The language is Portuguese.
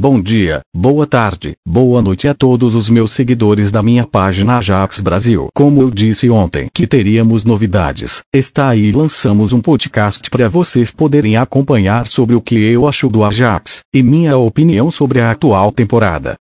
Bom dia, boa tarde, boa noite a todos os meus seguidores da minha página Ajax Brasil. Como eu disse ontem que teríamos novidades, está aí lançamos um podcast para vocês poderem acompanhar sobre o que eu acho do Ajax e minha opinião sobre a atual temporada.